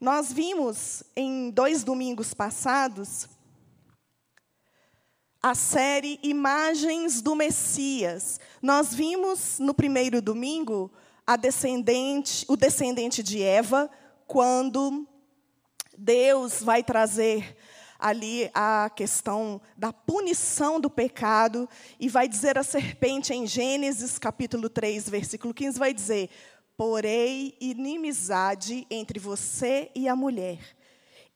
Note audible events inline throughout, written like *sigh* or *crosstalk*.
Nós vimos em dois domingos passados a série Imagens do Messias. Nós vimos no primeiro domingo descendente, o descendente de Eva, quando Deus vai trazer ali a questão da punição do pecado e vai dizer a serpente em Gênesis capítulo 3, versículo 15, vai dizer: "Porei inimizade entre você e a mulher,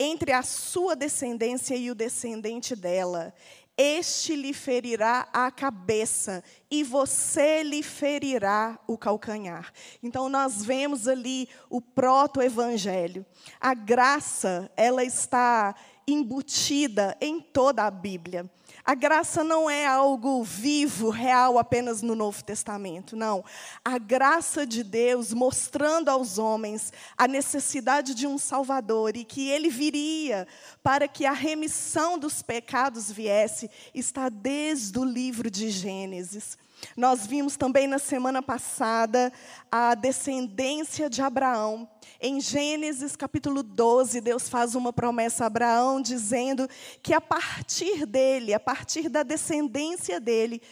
entre a sua descendência e o descendente dela. Este lhe ferirá a cabeça e você lhe ferirá o calcanhar. Então nós vemos ali o proto-evangelho. A graça, ela está embutida em toda a Bíblia. A graça não é algo vivo, real apenas no Novo Testamento, não. A graça de Deus mostrando aos homens a necessidade de um Salvador e que ele viria para que a remissão dos pecados viesse, está desde o livro de Gênesis. Nós vimos também na semana passada a descendência de Abraão. Em Gênesis capítulo 12, Deus faz uma promessa a Abraão, dizendo que a partir dele, a partir da descendência dele,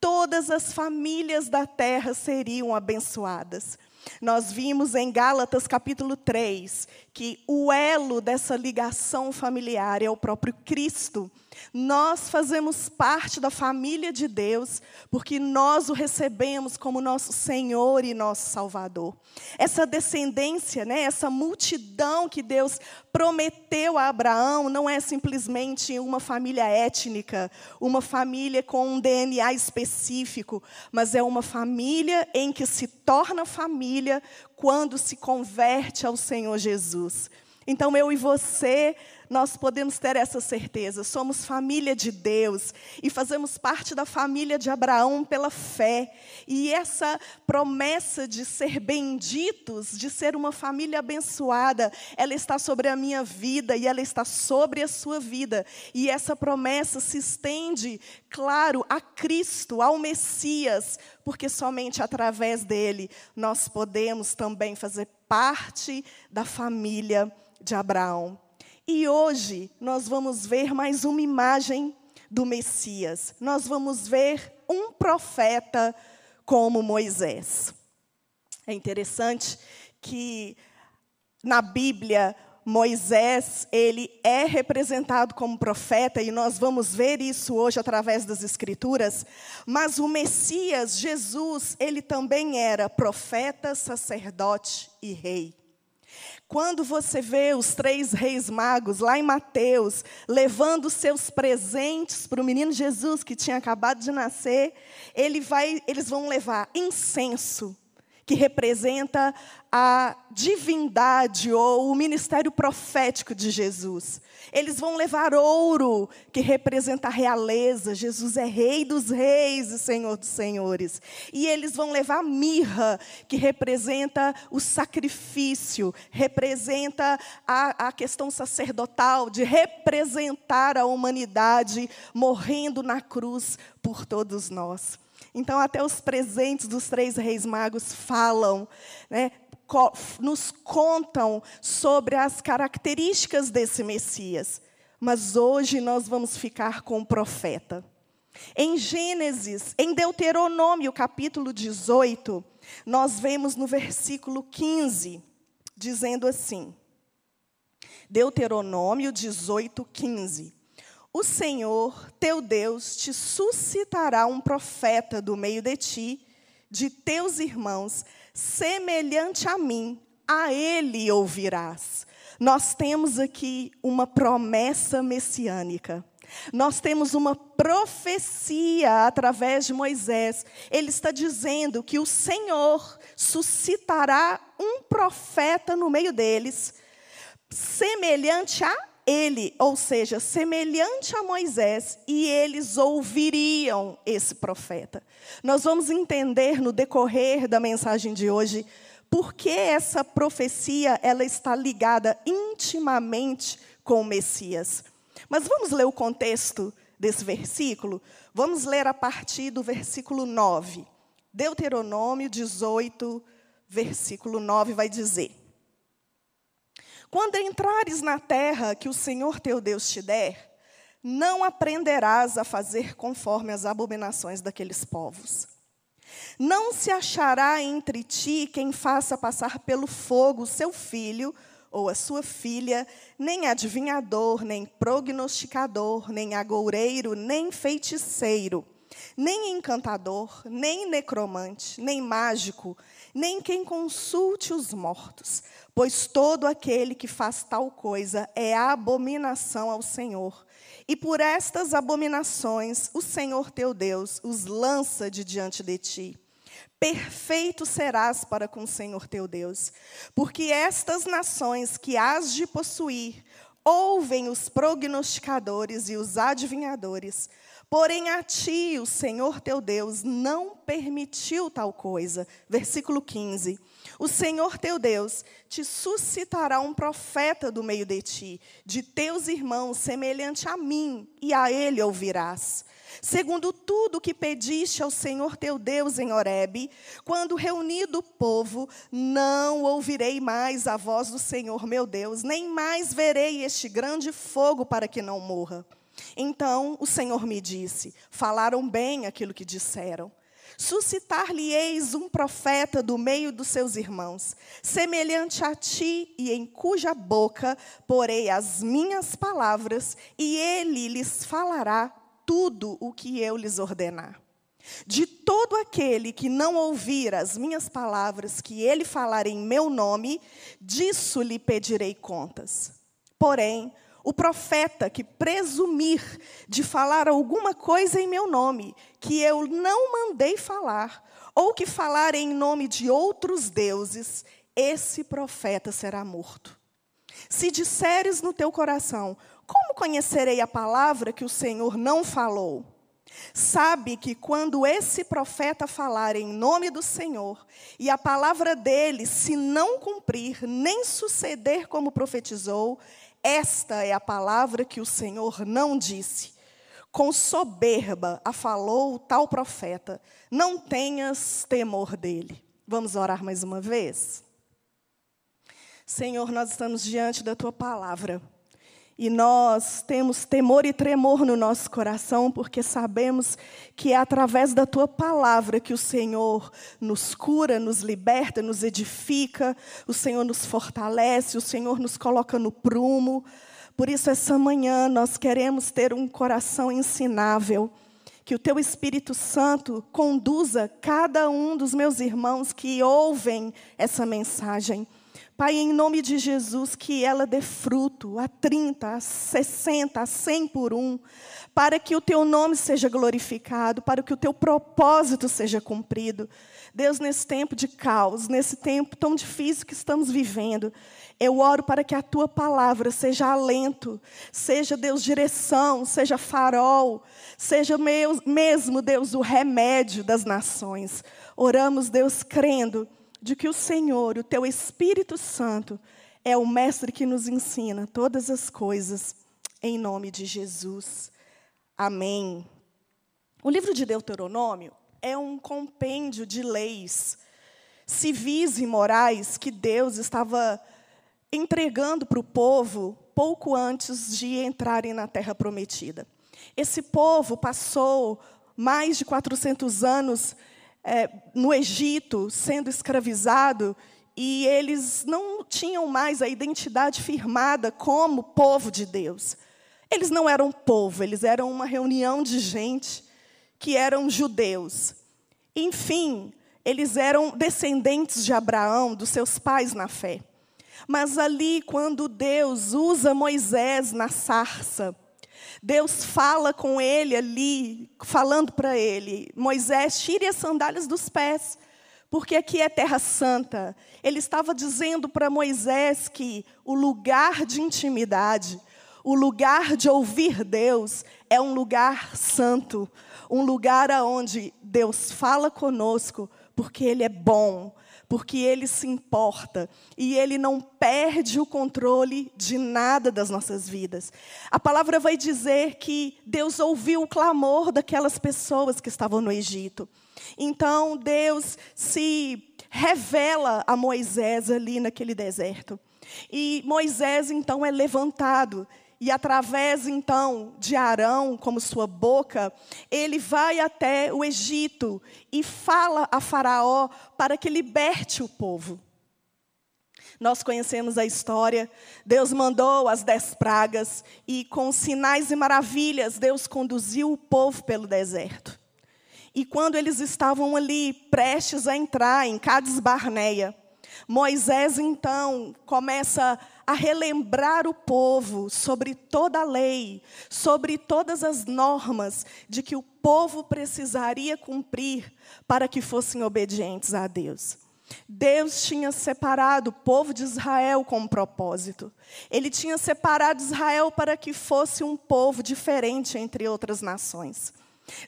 todas as famílias da terra seriam abençoadas. Nós vimos em Gálatas capítulo 3 que o elo dessa ligação familiar é o próprio Cristo. Nós fazemos parte da família de Deus porque nós o recebemos como nosso Senhor e nosso Salvador. Essa descendência, né, essa multidão que Deus prometeu a Abraão não é simplesmente uma família étnica, uma família com um DNA específico, mas é uma família em que se torna família quando se converte ao Senhor Jesus. Então eu e você nós podemos ter essa certeza. Somos família de Deus e fazemos parte da família de Abraão pela fé. E essa promessa de ser benditos, de ser uma família abençoada, ela está sobre a minha vida e ela está sobre a sua vida. E essa promessa se estende, claro, a Cristo, ao Messias, porque somente através dele nós podemos também fazer parte da família de Abraão. E hoje nós vamos ver mais uma imagem do Messias. Nós vamos ver um profeta como Moisés. É interessante que na Bíblia Moisés, ele é representado como profeta e nós vamos ver isso hoje através das escrituras, mas o Messias, Jesus, ele também era profeta, sacerdote e rei. Quando você vê os três reis magos lá em Mateus, levando seus presentes para o menino Jesus que tinha acabado de nascer, ele vai, eles vão levar incenso, que representa a divindade ou o ministério profético de Jesus. Eles vão levar ouro, que representa a realeza. Jesus é Rei dos Reis e Senhor dos Senhores. E eles vão levar mirra, que representa o sacrifício, representa a, a questão sacerdotal de representar a humanidade morrendo na cruz por todos nós. Então, até os presentes dos três reis magos falam, né, nos contam sobre as características desse Messias. Mas hoje nós vamos ficar com o profeta. Em Gênesis, em Deuteronômio, capítulo 18, nós vemos no versículo 15, dizendo assim: Deuteronômio 18, 15. O Senhor, teu Deus, te suscitará um profeta do meio de ti, de teus irmãos, semelhante a mim, a ele ouvirás. Nós temos aqui uma promessa messiânica. Nós temos uma profecia através de Moisés. Ele está dizendo que o Senhor suscitará um profeta no meio deles, semelhante a ele, ou seja, semelhante a Moisés, e eles ouviriam esse profeta. Nós vamos entender no decorrer da mensagem de hoje por que essa profecia ela está ligada intimamente com o Messias. Mas vamos ler o contexto desse versículo? Vamos ler a partir do versículo 9. Deuteronômio 18, versículo 9 vai dizer: Quando entrares na terra que o Senhor teu Deus te der, não aprenderás a fazer conforme as abominações daqueles povos. Não se achará entre ti quem faça passar pelo fogo seu filho ou a sua filha, nem adivinhador, nem prognosticador, nem agoureiro, nem feiticeiro, nem encantador, nem necromante, nem mágico, nem quem consulte os mortos, pois todo aquele que faz tal coisa é abominação ao Senhor. E por estas abominações o Senhor teu Deus os lança de diante de ti. Perfeito serás para com o Senhor teu Deus, porque estas nações que has de possuir ouvem os prognosticadores e os adivinhadores, Porém, a ti, o Senhor teu Deus, não permitiu tal coisa. Versículo 15. O Senhor teu Deus te suscitará um profeta do meio de ti, de teus irmãos, semelhante a mim, e a ele ouvirás. Segundo tudo que pediste ao Senhor teu Deus em Horebe, quando reunido o povo, não ouvirei mais a voz do Senhor meu Deus, nem mais verei este grande fogo para que não morra. Então o Senhor me disse: Falaram bem aquilo que disseram. Suscitar-lhe-eis um profeta do meio dos seus irmãos, semelhante a ti, e em cuja boca porei as minhas palavras, e ele lhes falará tudo o que eu lhes ordenar. De todo aquele que não ouvir as minhas palavras que ele falar em meu nome, disso lhe pedirei contas. Porém, o profeta que presumir de falar alguma coisa em meu nome, que eu não mandei falar, ou que falar em nome de outros deuses, esse profeta será morto. Se disseres no teu coração, como conhecerei a palavra que o Senhor não falou? Sabe que quando esse profeta falar em nome do Senhor, e a palavra dele se não cumprir, nem suceder como profetizou, esta é a palavra que o Senhor não disse. Com soberba a falou tal profeta. Não tenhas temor dele. Vamos orar mais uma vez? Senhor, nós estamos diante da tua palavra. E nós temos temor e tremor no nosso coração, porque sabemos que é através da tua palavra que o Senhor nos cura, nos liberta, nos edifica, o Senhor nos fortalece, o Senhor nos coloca no prumo. Por isso, essa manhã, nós queremos ter um coração ensinável. Que o teu Espírito Santo conduza cada um dos meus irmãos que ouvem essa mensagem Pai, em nome de Jesus, que ela dê fruto a 30, a 60, a 100 por um, para que o teu nome seja glorificado, para que o teu propósito seja cumprido. Deus, nesse tempo de caos, nesse tempo tão difícil que estamos vivendo, eu oro para que a tua palavra seja alento, seja, Deus, direção, seja farol, seja mesmo, Deus, o remédio das nações. Oramos, Deus, crendo de que o Senhor, o teu Espírito Santo, é o mestre que nos ensina todas as coisas, em nome de Jesus. Amém. O livro de Deuteronômio é um compêndio de leis civis e morais que Deus estava entregando para o povo pouco antes de entrarem na terra prometida. Esse povo passou mais de 400 anos é, no Egito, sendo escravizado, e eles não tinham mais a identidade firmada como povo de Deus. Eles não eram povo, eles eram uma reunião de gente que eram judeus. Enfim, eles eram descendentes de Abraão, dos seus pais na fé. Mas ali, quando Deus usa Moisés na sarça, Deus fala com ele ali, falando para ele: Moisés, tire as sandálias dos pés, porque aqui é terra santa. Ele estava dizendo para Moisés que o lugar de intimidade, o lugar de ouvir Deus, é um lugar santo, um lugar onde Deus fala conosco, porque Ele é bom, porque Ele se importa e Ele não perde o controle de nada das nossas vidas. A palavra vai dizer que Deus ouviu o clamor daquelas pessoas que estavam no Egito. Então Deus se revela a Moisés ali naquele deserto. E Moisés então é levantado e através então de Arão como sua boca, ele vai até o Egito e fala a Faraó para que liberte o povo. Nós conhecemos a história. Deus mandou as dez pragas e, com sinais e maravilhas, Deus conduziu o povo pelo deserto. E quando eles estavam ali, prestes a entrar em Cades Barneia, Moisés então começa a relembrar o povo sobre toda a lei, sobre todas as normas de que o povo precisaria cumprir para que fossem obedientes a Deus. Deus tinha separado o povo de Israel com um propósito. Ele tinha separado Israel para que fosse um povo diferente entre outras nações.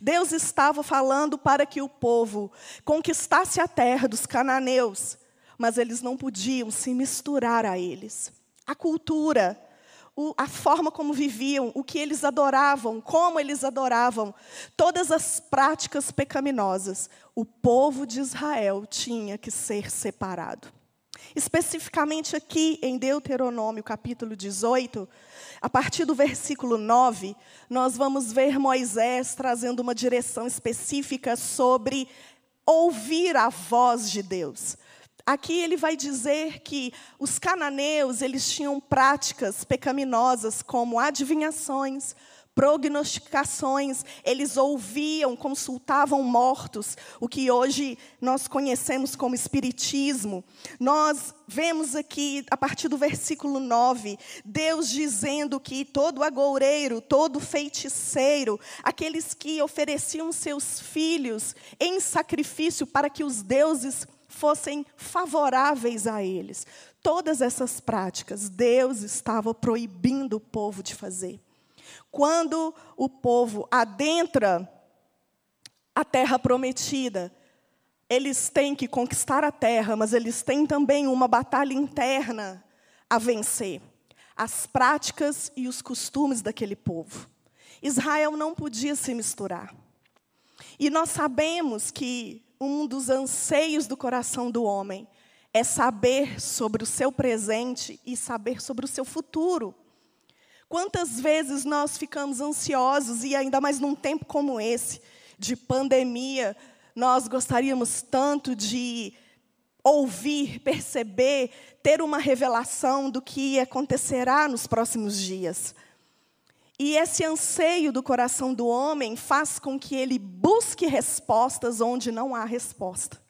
Deus estava falando para que o povo conquistasse a terra dos cananeus, mas eles não podiam se misturar a eles a cultura, a forma como viviam, o que eles adoravam, como eles adoravam, todas as práticas pecaminosas, o povo de Israel tinha que ser separado. Especificamente aqui em Deuteronômio, capítulo 18, a partir do versículo 9, nós vamos ver Moisés trazendo uma direção específica sobre ouvir a voz de Deus. Aqui ele vai dizer que os cananeus, eles tinham práticas pecaminosas como adivinhações, prognosticações, eles ouviam, consultavam mortos, o que hoje nós conhecemos como espiritismo. Nós vemos aqui, a partir do versículo 9, Deus dizendo que todo agoureiro, todo feiticeiro, aqueles que ofereciam seus filhos em sacrifício para que os deuses fossem favoráveis a eles. Todas essas práticas Deus estava proibindo o povo de fazer. Quando o povo adentra a terra prometida, eles têm que conquistar a terra, mas eles têm também uma batalha interna a vencer. As práticas e os costumes daquele povo. Israel não podia se misturar. E nós sabemos que um dos anseios do coração do homem é saber sobre o seu presente e saber sobre o seu futuro. Quantas vezes nós ficamos ansiosos, e ainda mais num tempo como esse, de pandemia, nós gostaríamos tanto de ouvir, perceber, ter uma revelação do que acontecerá nos próximos dias. E esse anseio do coração do homem faz com que ele busque respostas onde não há resposta.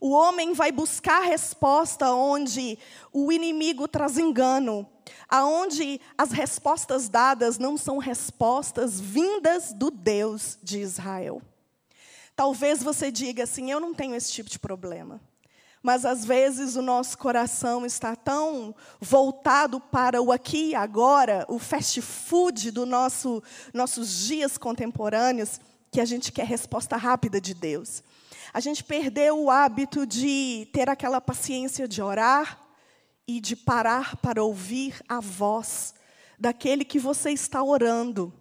O homem vai buscar resposta onde o inimigo traz engano, aonde as respostas dadas não são respostas vindas do Deus de Israel. Talvez você diga assim: eu não tenho esse tipo de problema. Mas às vezes o nosso coração está tão voltado para o aqui e agora, o fast food do nosso nossos dias contemporâneos, que a gente quer resposta rápida de Deus. A gente perdeu o hábito de ter aquela paciência de orar e de parar para ouvir a voz daquele que você está orando.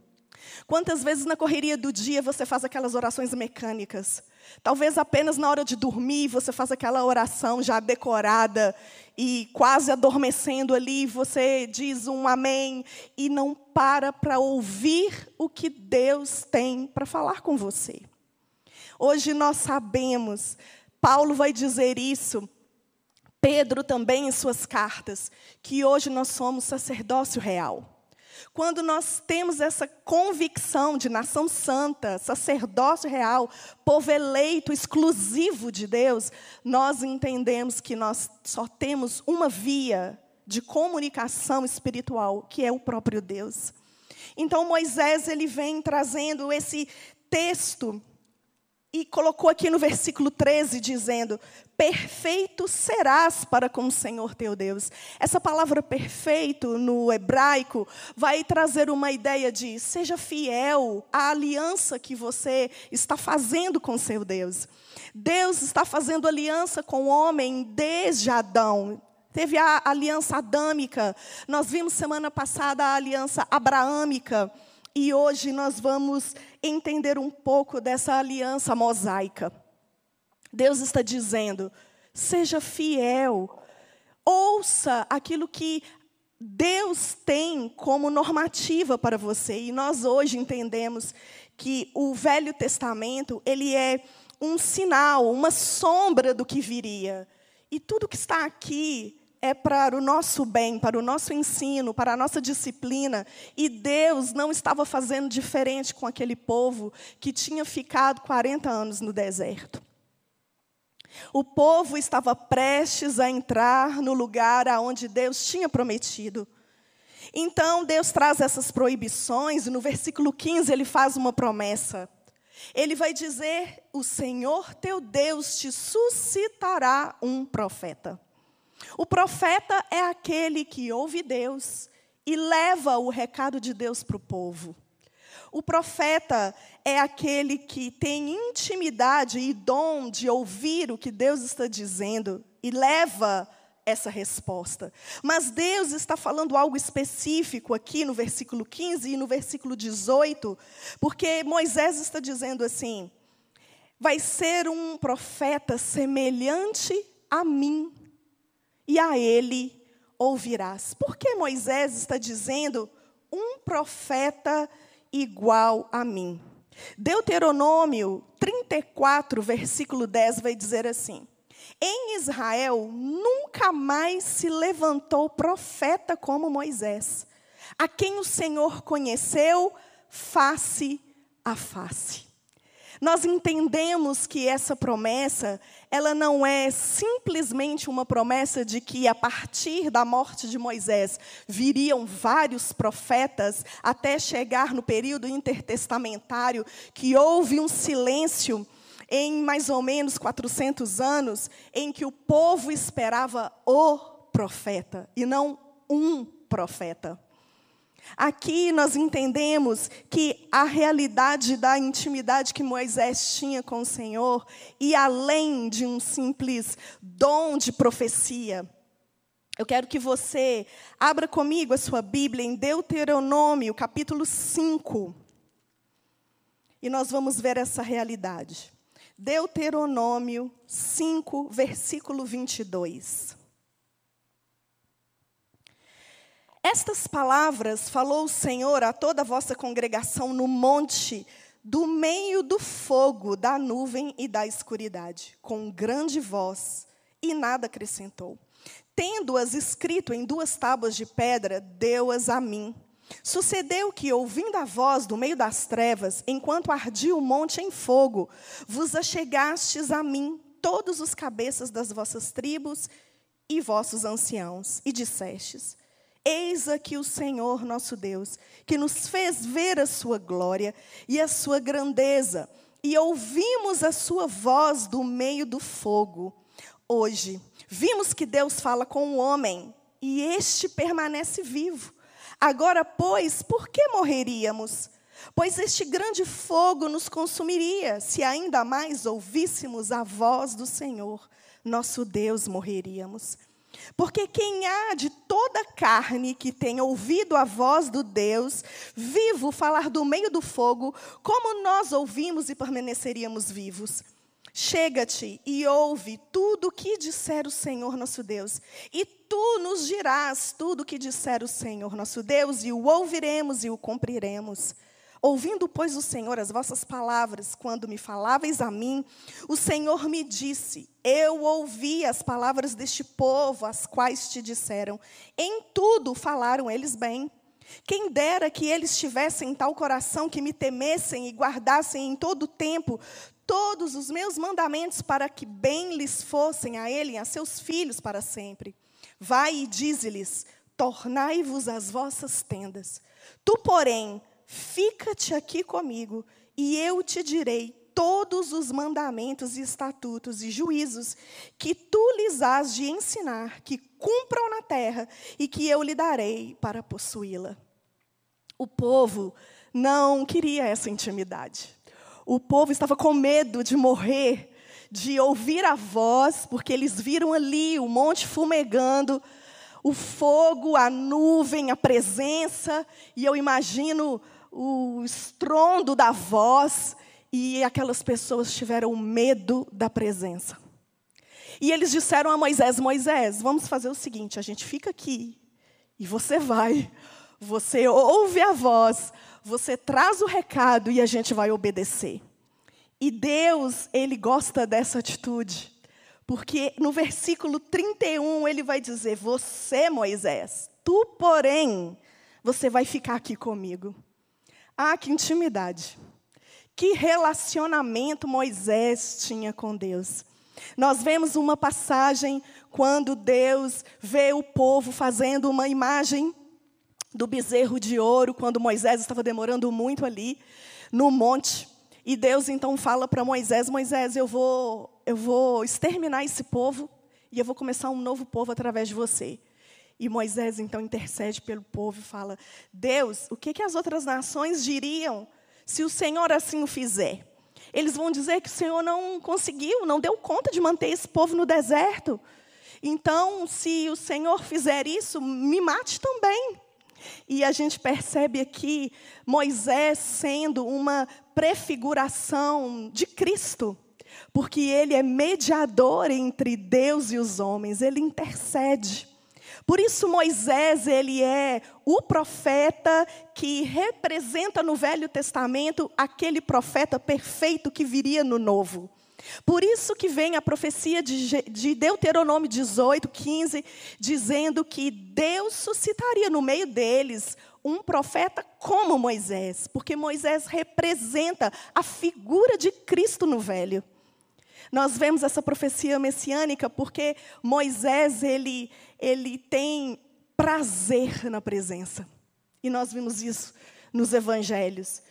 Quantas vezes na correria do dia você faz aquelas orações mecânicas? Talvez apenas na hora de dormir você faça aquela oração já decorada e quase adormecendo ali, você diz um amém e não para para ouvir o que Deus tem para falar com você. Hoje nós sabemos, Paulo vai dizer isso, Pedro também em suas cartas, que hoje nós somos sacerdócio real. Quando nós temos essa convicção de nação santa, sacerdócio real, povo eleito exclusivo de Deus, nós entendemos que nós só temos uma via de comunicação espiritual, que é o próprio Deus. Então Moisés ele vem trazendo esse texto e colocou aqui no versículo 13, dizendo: Perfeito serás para com o Senhor teu Deus. Essa palavra perfeito no hebraico vai trazer uma ideia de seja fiel à aliança que você está fazendo com seu Deus. Deus está fazendo aliança com o homem desde Adão. Teve a aliança adâmica. Nós vimos semana passada a aliança abraâmica. E hoje nós vamos entender um pouco dessa aliança mosaica. Deus está dizendo: seja fiel, ouça aquilo que Deus tem como normativa para você. E nós hoje entendemos que o Velho Testamento, ele é um sinal, uma sombra do que viria. E tudo que está aqui é para o nosso bem, para o nosso ensino, para a nossa disciplina. E Deus não estava fazendo diferente com aquele povo que tinha ficado 40 anos no deserto. O povo estava prestes a entrar no lugar aonde Deus tinha prometido. Então Deus traz essas proibições, e no versículo 15 ele faz uma promessa. Ele vai dizer: O Senhor teu Deus te suscitará um profeta. O profeta é aquele que ouve Deus e leva o recado de Deus para o povo. O profeta é aquele que tem intimidade e dom de ouvir o que Deus está dizendo e leva essa resposta. Mas Deus está falando algo específico aqui no versículo 15 e no versículo 18, porque Moisés está dizendo assim: vai ser um profeta semelhante a mim, e a ele ouvirás. Por que Moisés está dizendo um profeta igual a mim? Deuteronômio 34, versículo 10 vai dizer assim: em Israel nunca mais se levantou profeta como Moisés, a quem o Senhor conheceu face a face. Nós entendemos que essa promessa, ela não é simplesmente uma promessa de que a partir da morte de Moisés viriam vários profetas até chegar no período intertestamentário que houve um silêncio em mais ou menos 400 anos, em que o povo esperava o profeta e não um profeta. Aqui nós entendemos que a realidade da intimidade que Moisés tinha com o Senhor, e além de um simples dom de profecia, eu quero que você abra comigo a sua Bíblia em Deuteronômio, capítulo 5. E nós vamos ver essa realidade. Deuteronômio 5, versículo 22. Estas palavras falou o Senhor a toda a vossa congregação no monte, do meio do fogo, da nuvem e da escuridade, com grande voz, e nada acrescentou. Tendo-as escrito em duas tábuas de pedra, deu-as a mim Sucedeu que, ouvindo a voz do meio das trevas, enquanto ardia o monte em fogo, vos achegastes a mim, todos os cabeças das vossas tribos e vossos anciãos, e dissestes: Eis aqui o Senhor nosso Deus, que nos fez ver a sua glória e a sua grandeza, e ouvimos a sua voz do meio do fogo. Hoje, vimos que Deus fala com o homem, e este permanece vivo. Agora, pois, por que morreríamos? Pois este grande fogo nos consumiria, se ainda mais ouvíssemos a voz do Senhor, nosso Deus, morreríamos. Porque quem há de toda carne que tenha ouvido a voz do Deus vivo falar do meio do fogo, como nós ouvimos e permaneceríamos vivos? Chega-te e ouve tudo o que disser o Senhor nosso Deus, e tu nos dirás tudo o que disser o Senhor nosso Deus, e o ouviremos e o cumpriremos. Ouvindo, pois, o Senhor as vossas palavras, quando me faláveis a mim, o Senhor me disse: Eu ouvi as palavras deste povo, as quais te disseram. Em tudo falaram eles bem. Quem dera que eles tivessem tal coração que me temessem e guardassem em todo tempo todos os meus mandamentos para que bem lhes fossem a ele e a seus filhos para sempre. Vai e dize-lhes: tornai-vos as vossas tendas. Tu, porém, fica-te aqui comigo, e eu te direi todos os mandamentos e estatutos e juízos que tu lhes has de ensinar, que cumpram na terra e que eu lhe darei para possuí-la. O povo não queria essa intimidade. O povo estava com medo de morrer, de ouvir a voz, porque eles viram ali o monte fumegando, o fogo, a nuvem, a presença, e eu imagino o estrondo da voz, e aquelas pessoas tiveram medo da presença. E eles disseram a Moisés: Moisés, vamos fazer o seguinte: a gente fica aqui e você vai, você ouve a voz, você traz o recado e a gente vai obedecer. E Deus, ele gosta dessa atitude. Porque no versículo 31 ele vai dizer: Você, Moisés, tu, porém, você vai ficar aqui comigo. Ah, que intimidade. Que relacionamento Moisés tinha com Deus. Nós vemos uma passagem quando Deus vê o povo fazendo uma imagem do bezerro de ouro, quando Moisés estava demorando muito ali no monte. E Deus então fala para Moisés: Moisés, eu vou, eu vou exterminar esse povo e eu vou começar um novo povo através de você. E Moisés então intercede pelo povo e fala: Deus, o que, que as outras nações diriam se o Senhor assim o fizer? Eles vão dizer que o Senhor não conseguiu, não deu conta de manter esse povo no deserto. Então, se o Senhor fizer isso, me mate também. E a gente percebe aqui Moisés sendo uma prefiguração de Cristo, porque ele é mediador entre Deus e os homens, ele intercede. Por isso Moisés, ele é o profeta que representa no Velho Testamento aquele profeta perfeito que viria no Novo. Por isso que vem a profecia de Deuteronômio 18, 15, dizendo que Deus suscitaria no meio deles um profeta como Moisés, porque Moisés representa a figura de Cristo no Velho. Nós vemos essa profecia messiânica porque Moisés ele, ele tem prazer na presença. E nós vimos isso nos evangelhos.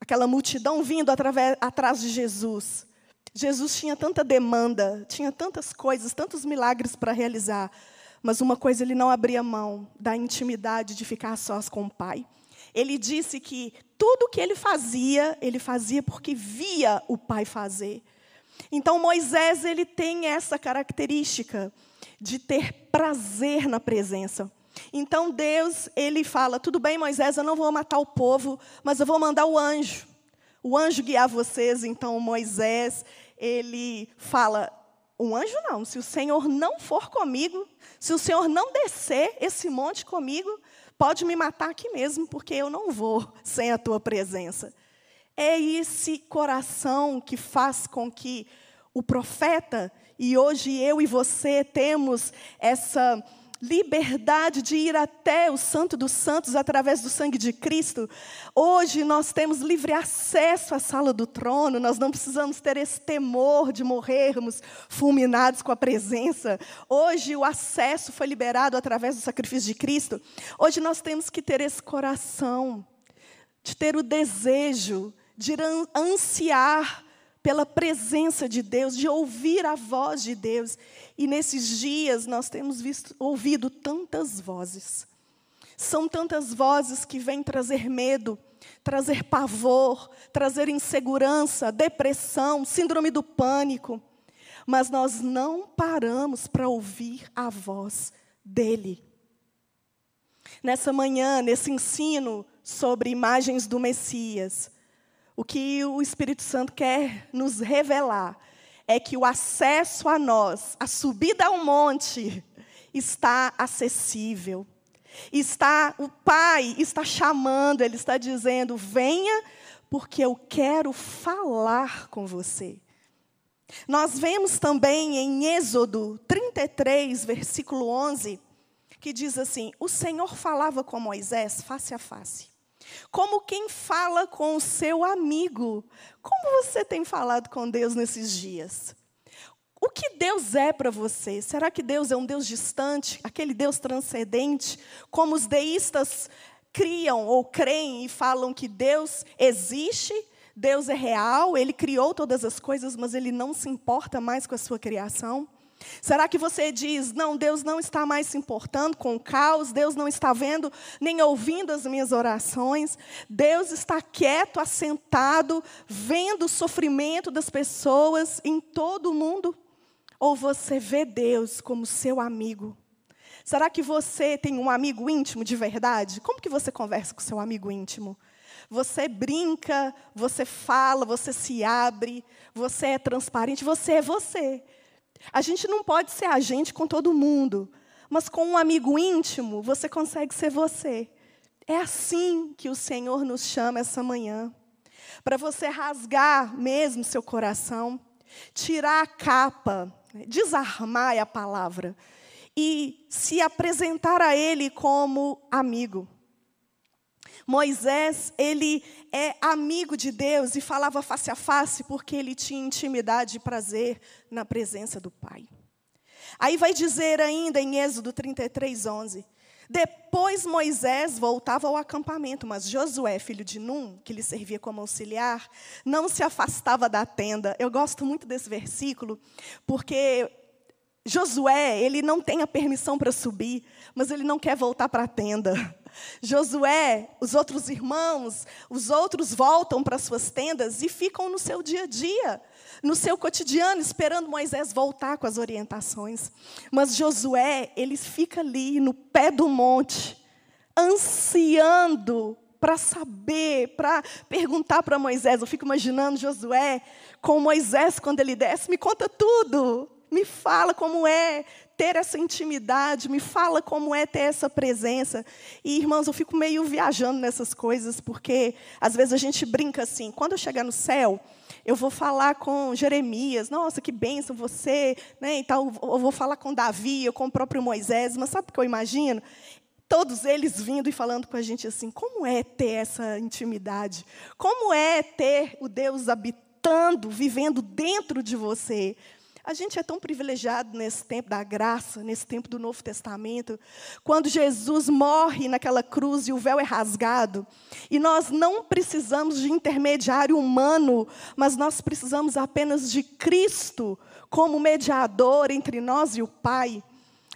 Aquela multidão vindo através, atrás de Jesus. Jesus tinha tanta demanda, tinha tantas coisas, tantos milagres para realizar, mas uma coisa ele não abria mão da intimidade de ficar sós com o Pai. Ele disse que tudo que ele fazia, ele fazia porque via o Pai fazer. Então Moisés ele tem essa característica de ter prazer na presença. Então Deus ele fala: tudo bem, Moisés, eu não vou matar o povo, mas eu vou mandar o anjo. O anjo guiar vocês. Então Moisés ele fala: um anjo não. Se o Senhor não for comigo, se o Senhor não descer esse monte comigo, pode me matar aqui mesmo, porque eu não vou *laughs* sem a tua presença. É esse coração que faz com que o profeta, e hoje eu e você temos essa liberdade de ir até o Santo dos Santos através do sangue de Cristo. Hoje nós temos livre acesso à sala do trono, nós não precisamos ter esse temor de morrermos fulminados com a presença. Hoje o acesso foi liberado através do sacrifício de Cristo. Hoje nós temos que ter esse coração, de ter o desejo de ansiar pela presença de Deus, de ouvir a voz de Deus. E nesses dias nós temos visto, ouvido tantas vozes. São tantas vozes que vêm trazer medo, trazer pavor, trazer insegurança, depressão, síndrome do pânico. Mas nós não paramos para ouvir a voz dele. Nessa manhã, nesse ensino sobre imagens do Messias, o que o Espírito Santo quer nos revelar é que o acesso a nós, a subida ao monte, está acessível. Está o Pai está chamando, ele está dizendo: "Venha, porque eu quero falar com você". Nós vemos também em Êxodo 33, versículo 11, que diz assim: "O Senhor falava com Moisés face a face como quem fala com o seu amigo. Como você tem falado com Deus nesses dias? O que Deus é para você? Será que Deus é um Deus distante, aquele Deus transcendente, como os deístas criam ou creem e falam que Deus existe, Deus é real, ele criou todas as coisas, mas ele não se importa mais com a sua criação? Será que você diz, não, Deus não está mais se importando com o caos, Deus não está vendo nem ouvindo as minhas orações, Deus está quieto, assentado, vendo o sofrimento das pessoas em todo o mundo? Ou você vê Deus como seu amigo? Será que você tem um amigo íntimo de verdade? Como que você conversa com seu amigo íntimo? Você brinca, você fala, você se abre, você é transparente, você é você. A gente não pode ser agente com todo mundo, mas com um amigo íntimo, você consegue ser você. É assim que o Senhor nos chama essa manhã. Para você rasgar mesmo seu coração, tirar a capa, desarmar a palavra e se apresentar a Ele como amigo. Moisés, ele é amigo de Deus e falava face a face porque ele tinha intimidade e prazer na presença do Pai. Aí vai dizer ainda em Êxodo 33, 11. Depois Moisés voltava ao acampamento, mas Josué, filho de Num, que lhe servia como auxiliar, não se afastava da tenda. Eu gosto muito desse versículo, porque Josué, ele não tem a permissão para subir, mas ele não quer voltar para a tenda. *laughs* Josué, os outros irmãos, os outros voltam para suas tendas e ficam no seu dia a dia, no seu cotidiano, esperando Moisés voltar com as orientações. Mas Josué, ele fica ali no pé do monte, ansiando para saber, para perguntar para Moisés. Eu fico imaginando Josué com Moisés quando ele desce, me conta tudo. Me fala como é ter essa intimidade, me fala como é ter essa presença. E, irmãos, eu fico meio viajando nessas coisas, porque às vezes a gente brinca assim: quando eu chegar no céu, eu vou falar com Jeremias, nossa, que bênção você, né? E tal, eu vou falar com Davi, ou com o próprio Moisés, mas sabe o que eu imagino? Todos eles vindo e falando com a gente assim: como é ter essa intimidade? Como é ter o Deus habitando, vivendo dentro de você? A gente é tão privilegiado nesse tempo da graça, nesse tempo do Novo Testamento, quando Jesus morre naquela cruz e o véu é rasgado, e nós não precisamos de intermediário humano, mas nós precisamos apenas de Cristo como mediador entre nós e o Pai.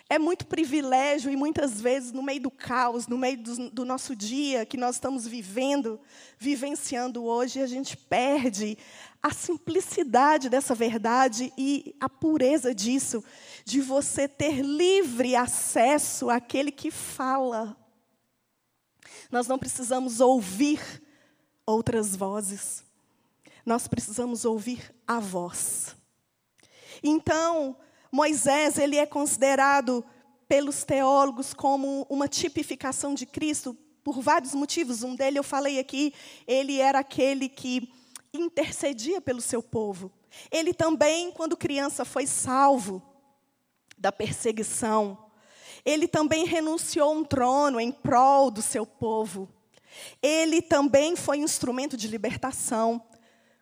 É muito privilégio e muitas vezes no meio do caos, no meio do, do, nosso dia que nós estamos vivendo, vivenciando hoje, a gente perde a simplicidade dessa verdade e a pureza disso, de você ter livre acesso àquele que fala. Nós não precisamos ouvir outras vozes, nós precisamos ouvir a voz. Então, Moisés, ele é considerado pelos teólogos como uma tipificação de Cristo por vários motivos. Um dele eu falei aqui, ele era aquele que intercedia pelo seu povo. Ele também, quando criança, foi salvo da perseguição. Ele também renunciou um trono em prol do seu povo. Ele também foi instrumento de libertação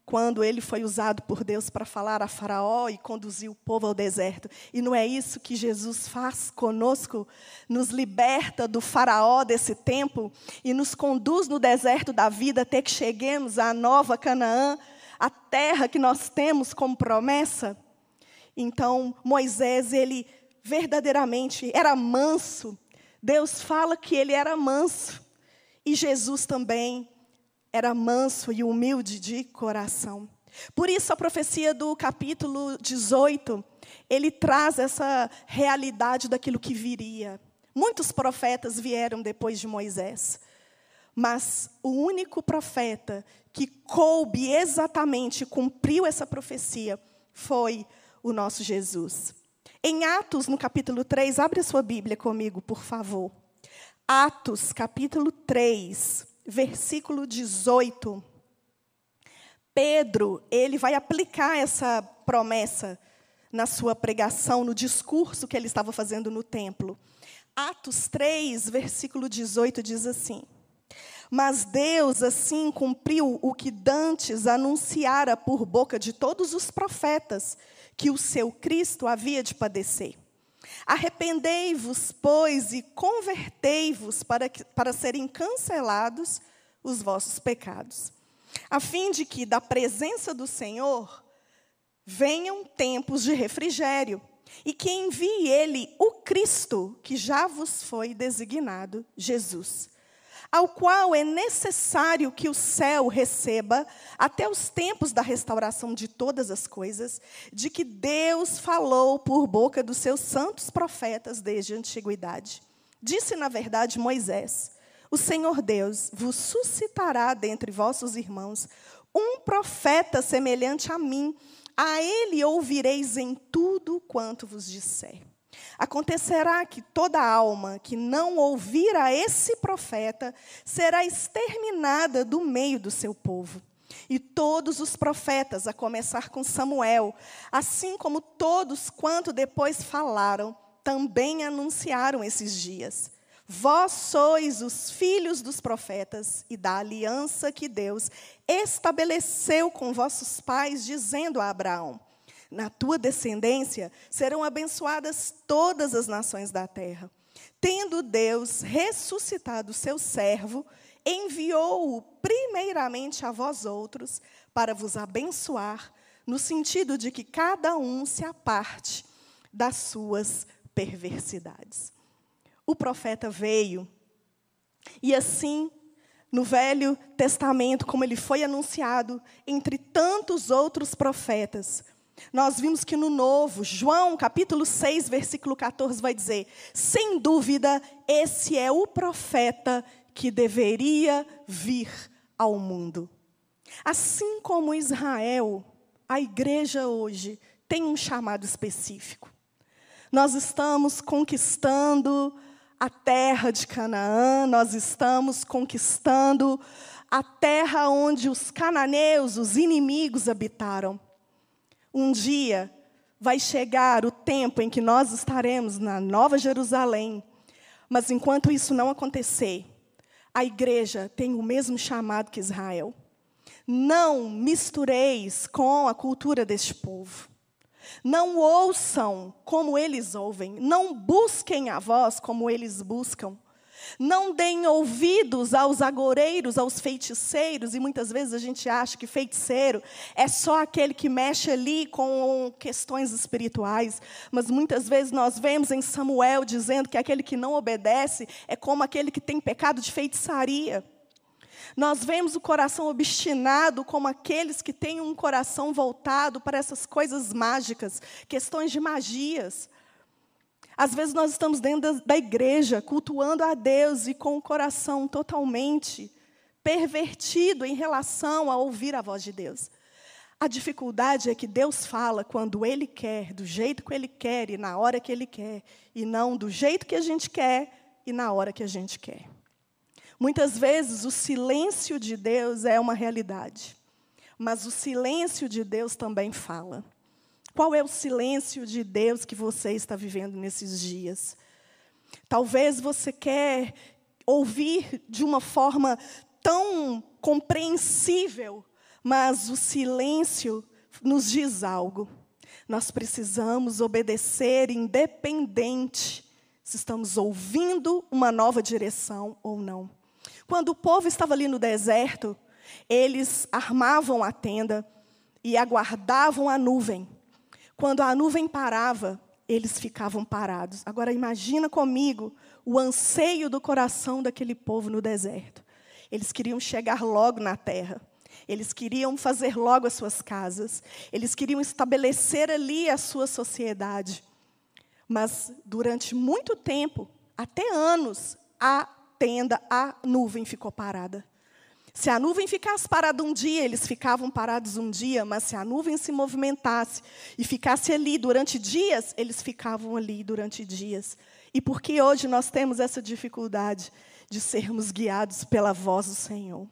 quando ele foi usado por Deus para falar a Faraó e conduzir o povo ao deserto. E não é isso que Jesus faz conosco? Nos liberta do Faraó desse tempo e nos conduz no deserto da vida até que cheguemos à nova Canaã, a terra que nós temos como promessa. Então, Moisés, ele verdadeiramente era manso. Deus fala que ele era manso. E Jesus também era manso e humilde de coração. Por isso, a profecia do capítulo 18, ele traz essa realidade daquilo que viria. Muitos profetas vieram depois de Moisés, mas o único profeta que coube exatamente, cumpriu essa profecia, foi o nosso Jesus. Em Atos, no capítulo 3, abre a sua Bíblia comigo, por favor. Atos, capítulo 3 versículo 18. Pedro, ele vai aplicar essa promessa na sua pregação, no discurso que ele estava fazendo no templo. Atos 3, versículo 18 diz assim: Mas Deus assim cumpriu o que dantes anunciara por boca de todos os profetas, que o seu Cristo havia de padecer. Arrependei-vos, pois, e convertei-vos para, para serem cancelados os vossos pecados, a fim de que da presença do Senhor venham tempos de refrigério, e que envie ele o Cristo, que já vos foi designado, Jesus ao qual é necessário que o céu receba, até os tempos da restauração de todas as coisas, de que Deus falou por boca dos seus santos profetas desde a antiguidade. Disse, na verdade, Moisés: O Senhor Deus vos suscitará dentre vossos irmãos um profeta semelhante a mim, a ele ouvireis em tudo quanto vos disser. Acontecerá que toda alma que não ouvir a esse profeta será exterminada do meio do seu povo. E todos os profetas, a começar com Samuel, assim como todos quanto depois falaram, também anunciaram esses dias. Vós sois os filhos dos profetas e da aliança que Deus estabeleceu com vossos pais, dizendo a Abraão: Na tua descendência serão abençoadas todas as nações da terra. Tendo Deus ressuscitado seu servo, enviou-o primeiramente a vós outros para vos abençoar, no sentido de que cada um se aparte das suas perversidades o profeta veio. E assim, no Velho Testamento, como ele foi anunciado, entre tantos outros profetas, nós vimos que no Novo, João capítulo 6, versículo 14, vai dizer: sem dúvida, esse é o profeta que deveria vir ao mundo. Assim como Israel, a igreja hoje tem um chamado específico. Nós estamos conquistando a terra de Canaã, nós estamos conquistando a terra onde os cananeus, os inimigos, habitaram. Um dia vai chegar o tempo em que nós estaremos na Nova Jerusalém, mas enquanto isso não acontecer, a igreja tem o mesmo chamado que Israel. Não mistureis com a cultura deste povo. Não ouçam como eles ouvem, não busquem a voz como eles buscam. Não deem ouvidos aos agoreiros, aos feiticeiros, e muitas vezes a gente acha que feiticeiro é só aquele que mexe ali com questões espirituais, mas muitas vezes nós vemos em Samuel dizendo que aquele que não obedece é como aquele que tem pecado de feitiçaria. Nós vemos o coração obstinado como aqueles que têm um coração voltado para essas coisas mágicas, questões de magias. Às vezes nós estamos dentro da, igreja, cultuando a Deus e com o coração totalmente pervertido em relação a ouvir a voz de Deus. A dificuldade é que Deus fala quando Ele quer, do jeito que Ele quer e na hora que Ele quer, e não do jeito que a gente quer e na hora que a gente quer. Muitas vezes o silêncio de Deus é uma realidade, mas o silêncio de Deus também fala. Qual é o silêncio de Deus que você está vivendo nesses dias? Talvez você quer ouvir de uma forma tão compreensível, mas o silêncio nos diz algo. Nós precisamos obedecer independente se estamos ouvindo uma nova direção ou não. Quando o povo estava ali no deserto, eles armavam a tenda e aguardavam a nuvem. Quando a nuvem parava, eles ficavam parados. Agora imagina comigo o anseio do coração daquele povo no deserto. Eles queriam chegar logo na terra. Eles queriam fazer logo as suas casas. Eles queriam estabelecer ali a sua sociedade. Mas durante muito tempo, até anos, a tenda, a nuvem ficou parada. Se a nuvem ficasse parada um dia, eles ficavam parados um dia, mas se a nuvem se movimentasse e ficasse ali durante dias, eles ficavam ali durante dias. E por que hoje nós temos essa dificuldade de sermos guiados pela voz do Senhor?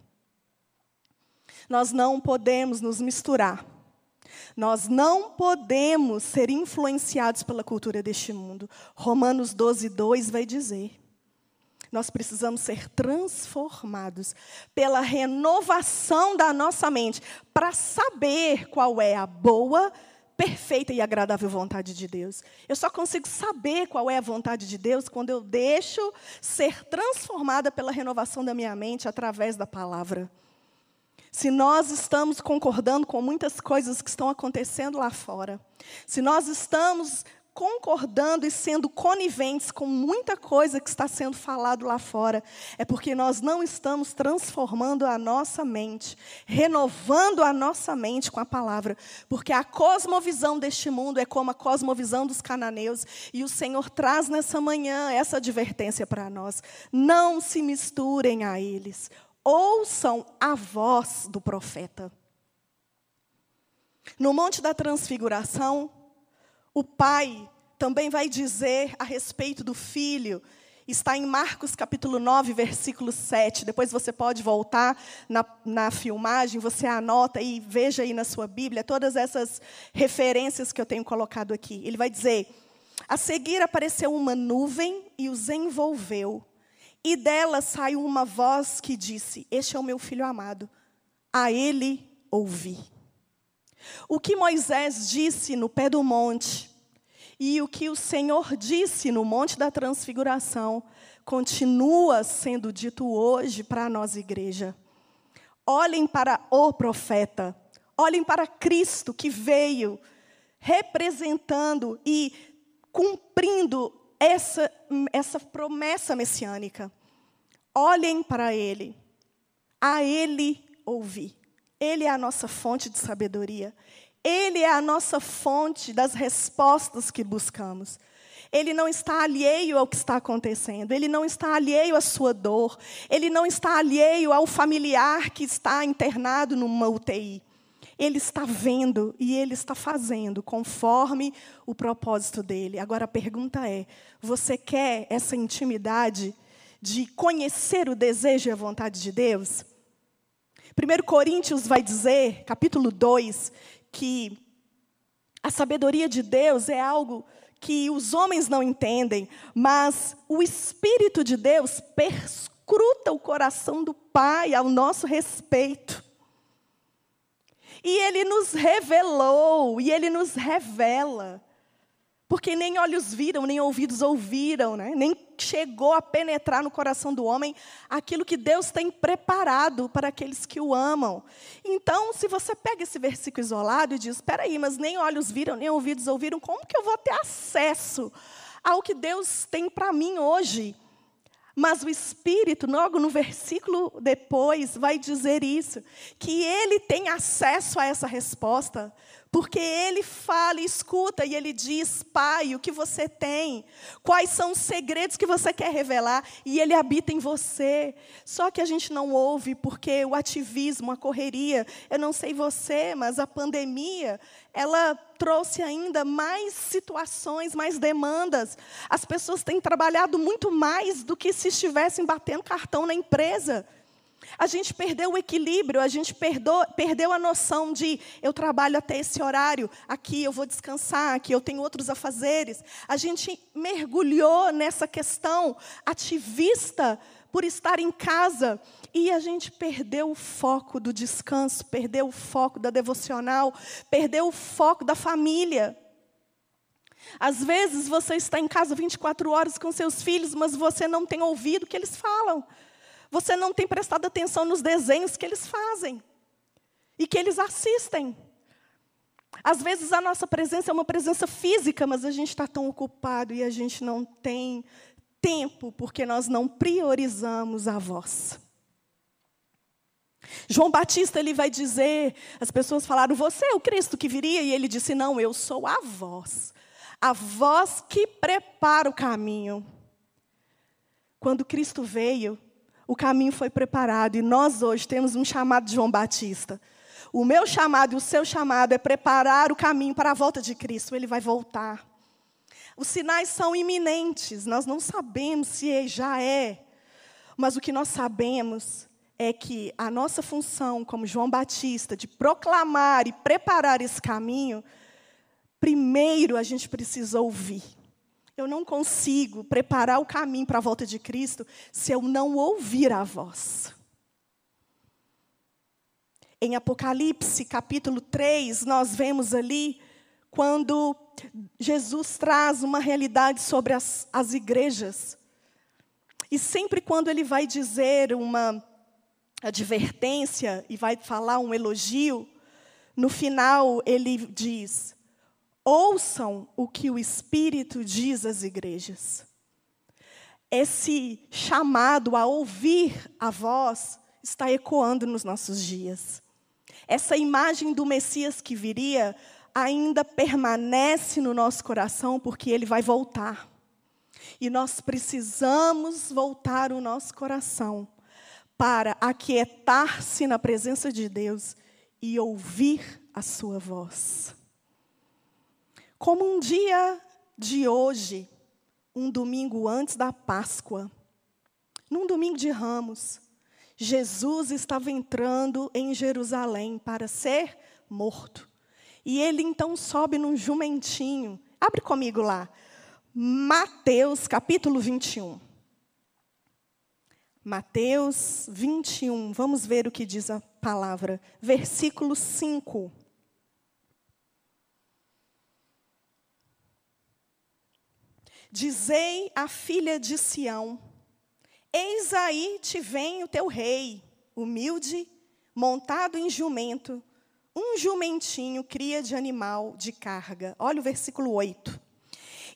Nós não podemos nos misturar. Nós não podemos ser influenciados pela cultura deste mundo. Romanos 12, 2 vai dizer nós precisamos ser transformados pela renovação da nossa mente, para saber qual é a boa, perfeita e agradável vontade de Deus. Eu só consigo saber qual é a vontade de Deus quando eu deixo ser transformada pela renovação da minha mente através da palavra. Se nós estamos concordando com muitas coisas que estão acontecendo lá fora, se nós estamos concordando e sendo coniventes com muita coisa que está sendo falado lá fora, é porque nós não estamos transformando a nossa mente, renovando a nossa mente com a palavra, porque a cosmovisão deste mundo é como a cosmovisão dos cananeus, e o Senhor traz nessa manhã essa advertência para nós: não se misturem a eles, ouçam a voz do profeta. No Monte da Transfiguração, o Pai também vai dizer a respeito do Filho está em Marcos capítulo 9, versículo 7. Depois você pode voltar na, na filmagem, você anota e veja aí na sua Bíblia todas essas referências que eu tenho colocado aqui. Ele vai dizer: A seguir apareceu uma nuvem e os envolveu, e dela saiu uma voz que disse: Este é o meu filho amado, a ele ouvi. O que Moisés disse no pé do monte, e o que o Senhor disse no Monte da Transfiguração continua sendo dito hoje para nossa igreja. Olhem para o profeta, olhem para Cristo que veio representando e cumprindo essa, essa promessa messiânica. Olhem para Ele, a Ele ouvir. Ele é a nossa fonte de sabedoria. Ele é a nossa fonte das respostas que buscamos. Ele não está alheio ao que está acontecendo, ele não está alheio à sua dor, ele não está alheio ao familiar que está internado numa UTI. Ele está vendo e ele está fazendo conforme o propósito dele. Agora a pergunta é: você quer essa intimidade de conhecer o desejo e a vontade de Deus? 1 Coríntios vai dizer, capítulo 2, que a sabedoria de Deus é algo que os homens não entendem, mas o Espírito de Deus perscruta o coração do Pai ao nosso respeito. E Ele nos revelou, e Ele nos revela porque nem olhos viram, nem ouvidos ouviram, né? nem chegou a penetrar no coração do homem aquilo que Deus tem preparado para aqueles que o amam. Então, se você pega esse versículo isolado e diz: espera aí, mas nem olhos viram, nem ouvidos ouviram, como que eu vou ter acesso ao que Deus tem para mim hoje? Mas o Espírito, logo no versículo depois, vai dizer isso: que ele tem acesso a essa resposta, porque ele fala, escuta e ele diz: Pai, o que você tem? Quais são os segredos que você quer revelar? E ele habita em você. Só que a gente não ouve porque o ativismo, a correria, eu não sei você, mas a pandemia, ela trouxe ainda mais situações, mais demandas. As pessoas têm trabalhado muito mais do que se estivessem batendo cartão na empresa. A gente perdeu o equilíbrio, a gente perdeu, perdeu a noção de eu trabalho até esse horário, aqui eu vou descansar, aqui eu tenho outros afazeres. A gente mergulhou nessa questão ativista por estar em casa e a gente perdeu o foco do descanso, perdeu o foco da devocional, perdeu o foco da família. Às vezes você está em casa 24 horas com seus filhos, mas você não tem ouvido o que eles falam. Você não tem prestado atenção nos desenhos que eles fazem e que eles assistem. Às vezes a nossa presença é uma presença física, mas a gente está tão ocupado e a gente não tem tempo porque nós não priorizamos a voz. João Batista ele vai dizer, as pessoas falaram: "Você é o Cristo que viria?" E ele disse: "Não, eu sou a voz. A voz que prepara o caminho." Quando Cristo veio, o caminho foi preparado e nós hoje temos um chamado de João Batista. O meu chamado e o seu chamado é preparar o caminho para a volta de Cristo. Ele vai voltar. Os sinais são iminentes, nós não sabemos se já é, mas o que nós sabemos é que a nossa função como João Batista de proclamar e preparar esse caminho, primeiro a gente precisa ouvir. Eu não consigo preparar o caminho para a volta de Cristo se eu não ouvir a voz. Em Apocalipse, capítulo 3, nós vemos ali quando Jesus traz uma realidade sobre as, as igrejas. E sempre quando ele vai dizer uma advertência e vai falar um elogio, no final ele diz: Ouçam o que o Espírito diz às igrejas. Esse chamado a ouvir a voz está ecoando nos nossos dias. Essa imagem do Messias que viria ainda permanece no nosso coração porque ele vai voltar. E nós precisamos voltar o nosso coração para aquietar-se na presença de Deus e ouvir a sua voz. Como um dia de hoje, um domingo antes da Páscoa, num domingo de ramos, Jesus estava entrando em Jerusalém para ser morto. E ele então sobe num jumentinho. Abre comigo lá. Mateus capítulo 21. Mateus 21, vamos ver o que diz a palavra. Versículo 5. Dizei à filha de Sião: Eis aí te vem o teu rei, humilde, montado em jumento, um jumentinho cria de animal de carga. Olha o versículo 8.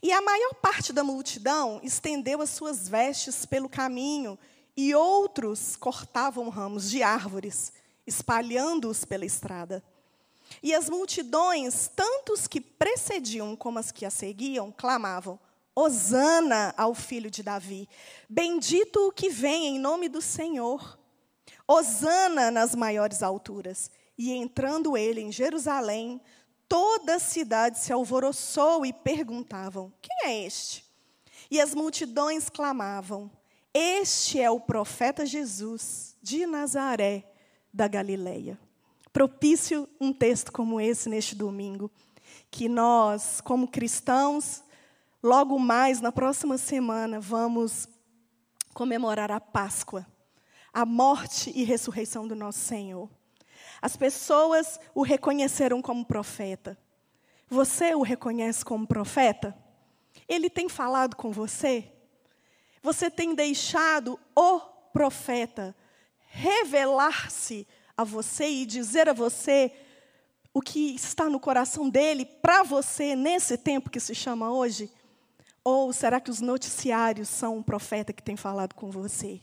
E a maior parte da multidão estendeu as suas vestes pelo caminho e outros cortavam ramos de árvores, espalhando-os pela estrada. E as multidões, tanto os que precediam como as que a seguiam, clamavam: Hosana ao filho de Davi. Bendito o que vem em nome do Senhor. Hosana nas maiores alturas. E entrando ele em Jerusalém, toda a cidade se alvoroçou e perguntavam: Quem é este? E as multidões clamavam: este é o profeta Jesus de Nazaré da Galileia. Propício um texto como esse neste domingo, que nós, como cristãos, logo mais na próxima semana vamos comemorar a Páscoa, a morte e ressurreição do nosso Senhor. As pessoas o reconheceram como profeta. Você o reconhece como profeta? Ele tem falado com você? Você tem deixado o profeta revelar-se a você e dizer a você o que está no coração dele para você nesse tempo que se chama hoje? Ou será que os noticiários são um profeta que tem falado com você?